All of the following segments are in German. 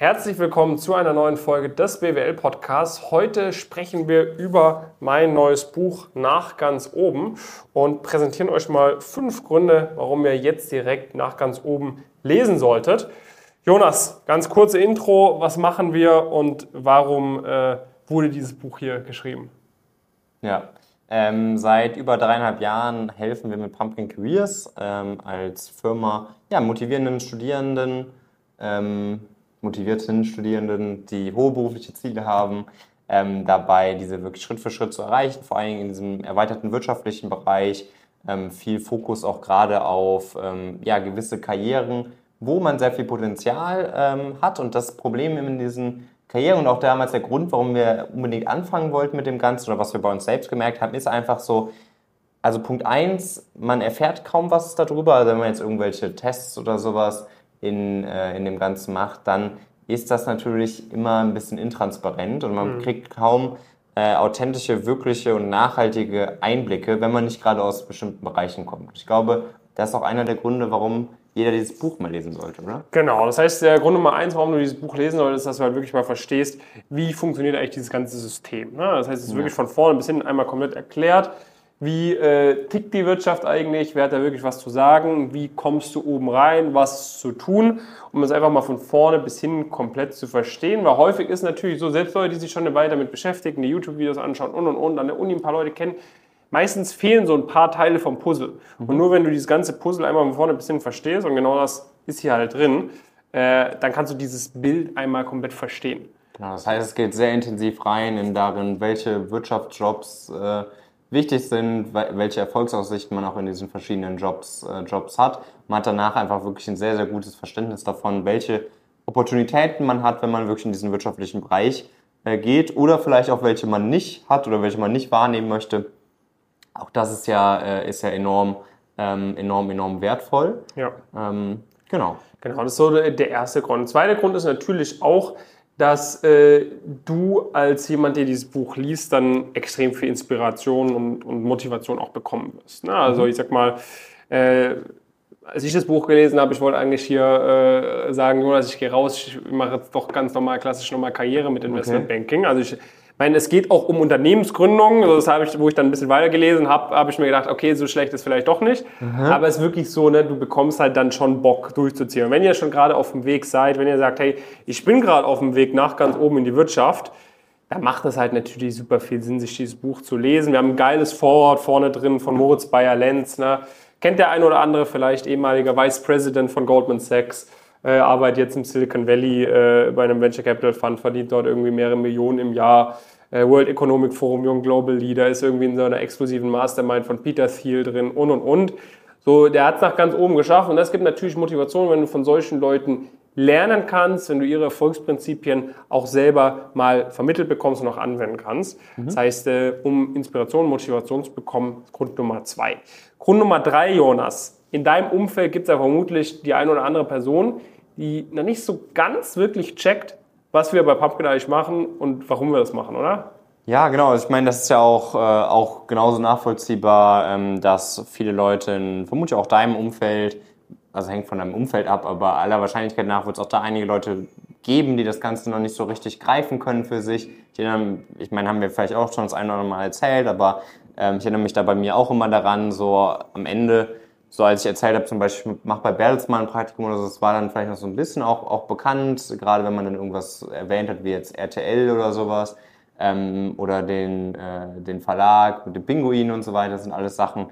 Herzlich willkommen zu einer neuen Folge des BWL Podcasts. Heute sprechen wir über mein neues Buch Nach ganz oben und präsentieren euch mal fünf Gründe, warum ihr jetzt direkt nach ganz oben lesen solltet. Jonas, ganz kurze Intro. Was machen wir und warum äh, wurde dieses Buch hier geschrieben? Ja, ähm, seit über dreieinhalb Jahren helfen wir mit Pumpkin Careers ähm, als Firma ja, motivierenden Studierenden. Ähm, motivierten Studierenden, die hohe berufliche Ziele haben, ähm, dabei diese wirklich Schritt für Schritt zu erreichen, vor allem in diesem erweiterten wirtschaftlichen Bereich, ähm, viel Fokus auch gerade auf ähm, ja, gewisse Karrieren, wo man sehr viel Potenzial ähm, hat. Und das Problem in diesen Karrieren und auch damals der Grund, warum wir unbedingt anfangen wollten mit dem Ganzen oder was wir bei uns selbst gemerkt haben, ist einfach so, also Punkt eins, man erfährt kaum was darüber, also wenn man jetzt irgendwelche Tests oder sowas in, äh, in dem Ganzen macht, dann ist das natürlich immer ein bisschen intransparent und man mhm. kriegt kaum äh, authentische, wirkliche und nachhaltige Einblicke, wenn man nicht gerade aus bestimmten Bereichen kommt. Ich glaube, das ist auch einer der Gründe, warum jeder dieses Buch mal lesen sollte, oder? Genau, das heißt, der Grund Nummer eins, warum du dieses Buch lesen solltest, ist, dass du halt wirklich mal verstehst, wie funktioniert eigentlich dieses ganze System. Ne? Das heißt, es ist ja. wirklich von vorne bis hinten einmal komplett erklärt wie äh, tickt die Wirtschaft eigentlich? Wer hat da wirklich was zu sagen? Wie kommst du oben rein? Was zu tun? Um es einfach mal von vorne bis hin komplett zu verstehen. Weil häufig ist natürlich so, selbst Leute, die sich schon eine Weile damit beschäftigen, die YouTube-Videos anschauen und und und, an der Uni ein paar Leute kennen, meistens fehlen so ein paar Teile vom Puzzle. Mhm. Und nur wenn du dieses ganze Puzzle einmal von vorne bis hin verstehst, und genau das ist hier halt drin, äh, dann kannst du dieses Bild einmal komplett verstehen. Genau, das heißt, es geht sehr intensiv rein in darin, welche Wirtschaftsjobs äh, wichtig sind, welche Erfolgsaussichten man auch in diesen verschiedenen Jobs, äh, Jobs hat. Man hat danach einfach wirklich ein sehr, sehr gutes Verständnis davon, welche Opportunitäten man hat, wenn man wirklich in diesen wirtschaftlichen Bereich äh, geht oder vielleicht auch welche man nicht hat oder welche man nicht wahrnehmen möchte. Auch das ist ja, äh, ist ja enorm, ähm, enorm, enorm wertvoll. Ja. Ähm, genau. Genau, das ist so der erste Grund. Der zweite Grund ist natürlich auch, dass äh, du als jemand, der dieses Buch liest, dann extrem viel Inspiration und, und Motivation auch bekommen wirst. Ne? Also mhm. ich sag mal, äh, als ich das Buch gelesen habe, ich wollte eigentlich hier äh, sagen, dass ich gehe raus, ich mache jetzt doch ganz normal, klassisch nochmal Karriere mit Investmentbanking. Okay. Also ich meine, es geht auch um Unternehmensgründung. Also das habe ich, wo ich dann ein bisschen weiter gelesen habe, habe ich mir gedacht, okay, so schlecht ist vielleicht doch nicht. Mhm. Aber es ist wirklich so, ne, du bekommst halt dann schon Bock durchzuziehen. Und wenn ihr schon gerade auf dem Weg seid, wenn ihr sagt, hey, ich bin gerade auf dem Weg nach ganz oben in die Wirtschaft, dann macht es halt natürlich super viel Sinn, sich dieses Buch zu lesen. Wir haben ein geiles Vorwort vorne drin von Moritz Bayer-Lenz. Ne? Kennt der ein oder andere vielleicht, ehemaliger Vice President von Goldman Sachs äh, arbeitet jetzt im Silicon Valley äh, bei einem Venture Capital Fund, verdient dort irgendwie mehrere Millionen im Jahr. Äh, World Economic Forum, Young Global Leader, ist irgendwie in so einer exklusiven Mastermind von Peter Thiel drin und und und. So, der hat es nach ganz oben geschafft und das gibt natürlich Motivation, wenn du von solchen Leuten lernen kannst, wenn du ihre Erfolgsprinzipien auch selber mal vermittelt bekommst und auch anwenden kannst. Mhm. Das heißt, äh, um Inspiration, Motivation zu bekommen, Grund Nummer zwei. Grund Nummer drei, Jonas, in deinem Umfeld gibt es ja vermutlich die eine oder andere Person, die noch nicht so ganz wirklich checkt, was wir bei Pumpkin eigentlich machen und warum wir das machen, oder? Ja, genau. Ich meine, das ist ja auch, äh, auch genauso nachvollziehbar, ähm, dass viele Leute, in, vermutlich auch deinem Umfeld, also hängt von deinem Umfeld ab, aber aller Wahrscheinlichkeit nach wird es auch da einige Leute geben, die das Ganze noch nicht so richtig greifen können für sich. Ich, erinnere, ich meine, haben wir vielleicht auch schon das eine oder andere Mal erzählt, aber ähm, ich erinnere mich da bei mir auch immer daran, so am Ende so als ich erzählt habe, zum Beispiel, mach bei Bertelsmann ein Praktikum oder so, das war dann vielleicht noch so ein bisschen auch, auch bekannt, gerade wenn man dann irgendwas erwähnt hat, wie jetzt RTL oder sowas, ähm, oder den, äh, den Verlag mit dem Pinguin und so weiter, das sind alles Sachen,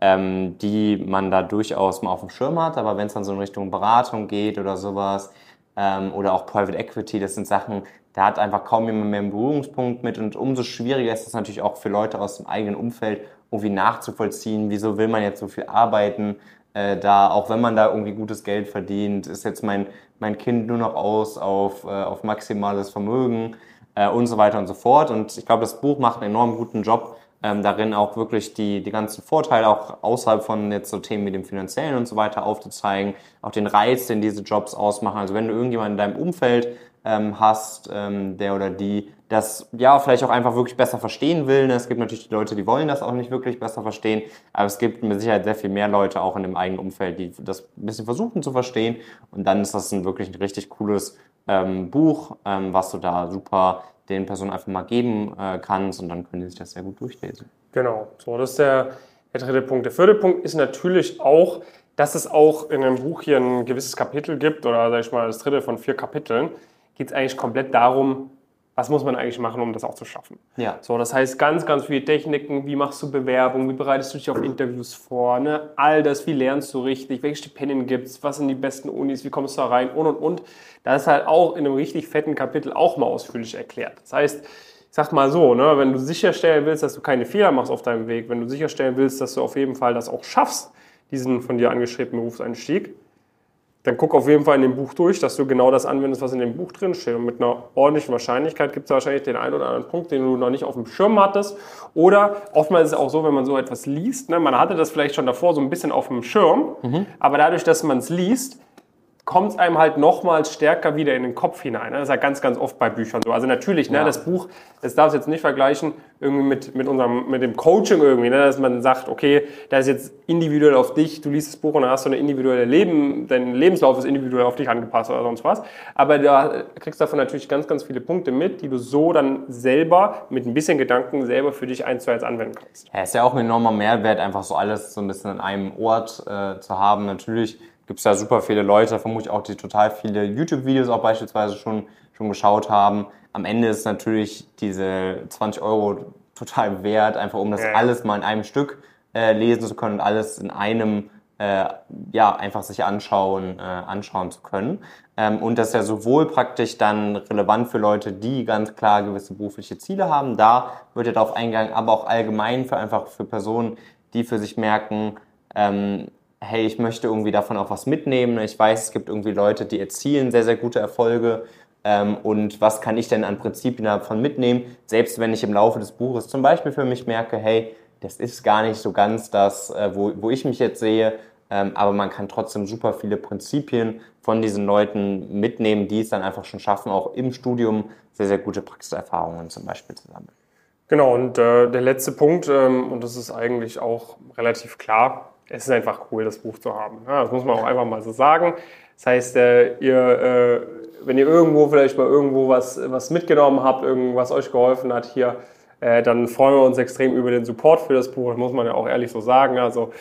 ähm, die man da durchaus mal auf dem Schirm hat, aber wenn es dann so in Richtung Beratung geht oder sowas, ähm, oder auch Private Equity, das sind Sachen, da hat einfach kaum jemand mehr einen Berührungspunkt mit. Und umso schwieriger ist es natürlich auch für Leute aus dem eigenen Umfeld, irgendwie nachzuvollziehen, wieso will man jetzt so viel arbeiten, äh, da, auch wenn man da irgendwie gutes Geld verdient, ist jetzt mein, mein Kind nur noch aus auf, äh, auf maximales Vermögen äh, und so weiter und so fort. Und ich glaube, das Buch macht einen enorm guten Job, ähm, darin auch wirklich die, die ganzen Vorteile auch außerhalb von jetzt so Themen wie dem finanziellen und so weiter aufzuzeigen, auch den Reiz, den diese Jobs ausmachen. Also wenn du irgendjemanden in deinem Umfeld ähm, hast, ähm, der oder die das ja vielleicht auch einfach wirklich besser verstehen will. Ne? Es gibt natürlich die Leute, die wollen das auch nicht wirklich besser verstehen, aber es gibt mit Sicherheit sehr viel mehr Leute auch in dem eigenen Umfeld, die das ein bisschen versuchen zu verstehen. Und dann ist das ein wirklich ein richtig cooles ähm, Buch, ähm, was du da super den Personen einfach mal geben äh, kannst und dann können die sich das sehr gut durchlesen. Genau, so das ist der, der dritte Punkt. Der vierte Punkt ist natürlich auch, dass es auch in einem Buch hier ein gewisses Kapitel gibt oder sag ich mal das dritte von vier Kapiteln, geht es eigentlich komplett darum, was muss man eigentlich machen, um das auch zu schaffen. Ja. So, das heißt ganz, ganz viele Techniken, wie machst du Bewerbung, wie bereitest du dich auf Interviews vor, ne? all das, wie lernst du richtig, welche Stipendien gibt es, was sind die besten Unis, wie kommst du da rein und und und. Das ist halt auch in einem richtig fetten Kapitel auch mal ausführlich erklärt. Das heißt, ich sag mal so, ne, wenn du sicherstellen willst, dass du keine Fehler machst auf deinem Weg, wenn du sicherstellen willst, dass du auf jeden Fall das auch schaffst, diesen von dir angestrebten Berufseinstieg, dann guck auf jeden Fall in dem Buch durch, dass du genau das anwendest, was in dem Buch drin steht. Und mit einer ordentlichen Wahrscheinlichkeit gibt es wahrscheinlich den einen oder anderen Punkt, den du noch nicht auf dem Schirm hattest. Oder oftmals ist es auch so, wenn man so etwas liest, ne, man hatte das vielleicht schon davor so ein bisschen auf dem Schirm, mhm. aber dadurch, dass man es liest, kommt es einem halt nochmals stärker wieder in den Kopf hinein. Das ist ja ganz, ganz oft bei Büchern so. Also natürlich, ne, ja. das Buch, das darf es jetzt nicht vergleichen irgendwie mit, mit, unserem, mit dem Coaching irgendwie, ne, dass man sagt, okay, das ist jetzt individuell auf dich, du liest das Buch und dann hast du eine individuelle Leben, dein Lebenslauf ist individuell auf dich angepasst oder sonst was. Aber da kriegst du davon natürlich ganz, ganz viele Punkte mit, die du so dann selber mit ein bisschen Gedanken selber für dich eins zu eins anwenden kannst. Ja, ist ja auch ein enormer Mehrwert, einfach so alles so ein bisschen an einem Ort äh, zu haben. Natürlich gibt es ja super viele Leute, vermutlich auch, die total viele YouTube-Videos auch beispielsweise schon, schon geschaut haben. Am Ende ist natürlich diese 20 Euro total wert, einfach um das ja. alles mal in einem Stück äh, lesen zu können und alles in einem äh, ja, einfach sich anschauen, äh, anschauen zu können. Ähm, und das ist ja sowohl praktisch dann relevant für Leute, die ganz klar gewisse berufliche Ziele haben, da wird ja darauf eingegangen, aber auch allgemein für einfach für Personen, die für sich merken, ähm, hey, ich möchte irgendwie davon auch was mitnehmen. Ich weiß, es gibt irgendwie Leute, die erzielen sehr, sehr gute Erfolge. Ähm, und was kann ich denn an Prinzipien davon mitnehmen? Selbst wenn ich im Laufe des Buches zum Beispiel für mich merke, hey, das ist gar nicht so ganz das, äh, wo, wo ich mich jetzt sehe, ähm, aber man kann trotzdem super viele Prinzipien von diesen Leuten mitnehmen, die es dann einfach schon schaffen, auch im Studium sehr, sehr gute Praxiserfahrungen zum Beispiel zu sammeln. Genau, und äh, der letzte Punkt, ähm, und das ist eigentlich auch relativ klar, es ist einfach cool, das Buch zu haben. Ja, das muss man auch einfach mal so sagen. Das heißt, äh, ihr, äh, wenn ihr irgendwo vielleicht mal irgendwo was, was mitgenommen habt, irgendwas euch geholfen hat hier, äh, dann freuen wir uns extrem über den Support für das Buch. Das muss man ja auch ehrlich so sagen. Also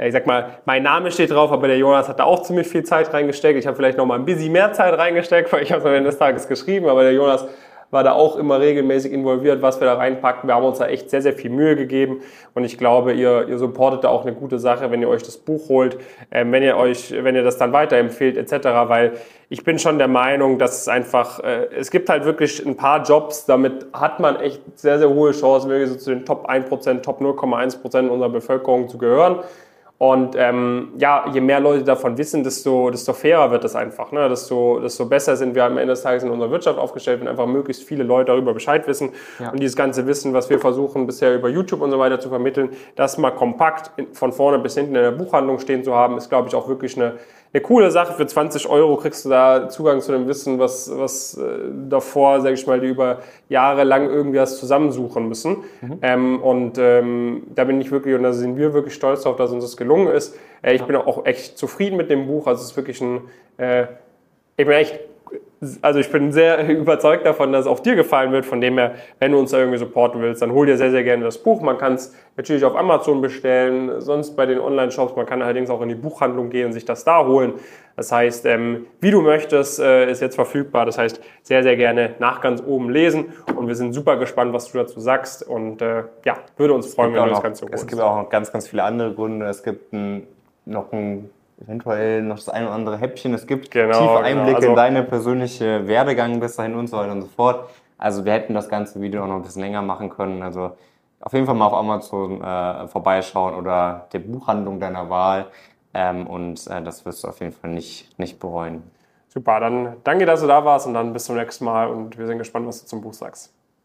ich sag mal, mein Name steht drauf, aber der Jonas hat da auch ziemlich viel Zeit reingesteckt. Ich habe vielleicht noch mal ein bisschen mehr Zeit reingesteckt, weil ich habe es am Ende des Tages geschrieben, aber der Jonas war da auch immer regelmäßig involviert, was wir da reinpacken. Wir haben uns da echt sehr, sehr viel Mühe gegeben und ich glaube, ihr, ihr supportet da auch eine gute Sache, wenn ihr euch das Buch holt, ähm, wenn ihr euch, wenn ihr das dann weiterempfehlt etc., weil ich bin schon der Meinung, dass es einfach, äh, es gibt halt wirklich ein paar Jobs, damit hat man echt sehr, sehr hohe Chancen, wirklich so zu den Top 1%, Top 0,1% unserer Bevölkerung zu gehören. Und ähm, ja, je mehr Leute davon wissen, desto, desto fairer wird das einfach. Ne? Desto, desto besser sind wir am Ende des Tages in unserer Wirtschaft aufgestellt, wenn einfach möglichst viele Leute darüber Bescheid wissen. Ja. Und dieses ganze Wissen, was wir versuchen bisher über YouTube und so weiter zu vermitteln, das mal kompakt von vorne bis hinten in der Buchhandlung stehen zu haben, ist, glaube ich, auch wirklich eine, eine coole Sache. Für 20 Euro kriegst du da Zugang zu dem Wissen, was, was äh, davor, sage ich mal, die über Jahre lang irgendwie was zusammensuchen müssen. Mhm. Ähm, und ähm, da bin ich wirklich, und da sind wir wirklich stolz darauf, dass uns das gelungen ist. Äh, ich bin auch echt zufrieden mit dem Buch. Also es ist wirklich ein, äh, ich bin echt also ich bin sehr überzeugt davon, dass es auch dir gefallen wird. Von dem her, wenn du uns da irgendwie supporten willst, dann hol dir sehr, sehr gerne das Buch. Man kann es natürlich auf Amazon bestellen, sonst bei den Online-Shops. Man kann allerdings auch in die Buchhandlung gehen und sich das da holen. Das heißt, ähm, wie du möchtest, äh, ist jetzt verfügbar. Das heißt, sehr, sehr gerne nach ganz oben lesen. Und wir sind super gespannt, was du dazu sagst. Und äh, ja, würde uns freuen, wenn du das Ganze holst. Es gibt auch noch ganz, ganz viele andere Gründe. Es gibt ein, noch ein eventuell noch das ein oder andere Häppchen. Es gibt genau, tiefe genau. Einblicke genau. also, in deine persönliche Werdegang bis dahin und so weiter und so fort. Also wir hätten das ganze Video auch noch ein bisschen länger machen können. Also auf jeden Fall mal auf Amazon äh, vorbeischauen oder der Buchhandlung deiner Wahl. Ähm, und äh, das wirst du auf jeden Fall nicht, nicht bereuen. Super, dann danke, dass du da warst und dann bis zum nächsten Mal und wir sind gespannt, was du zum Buch sagst.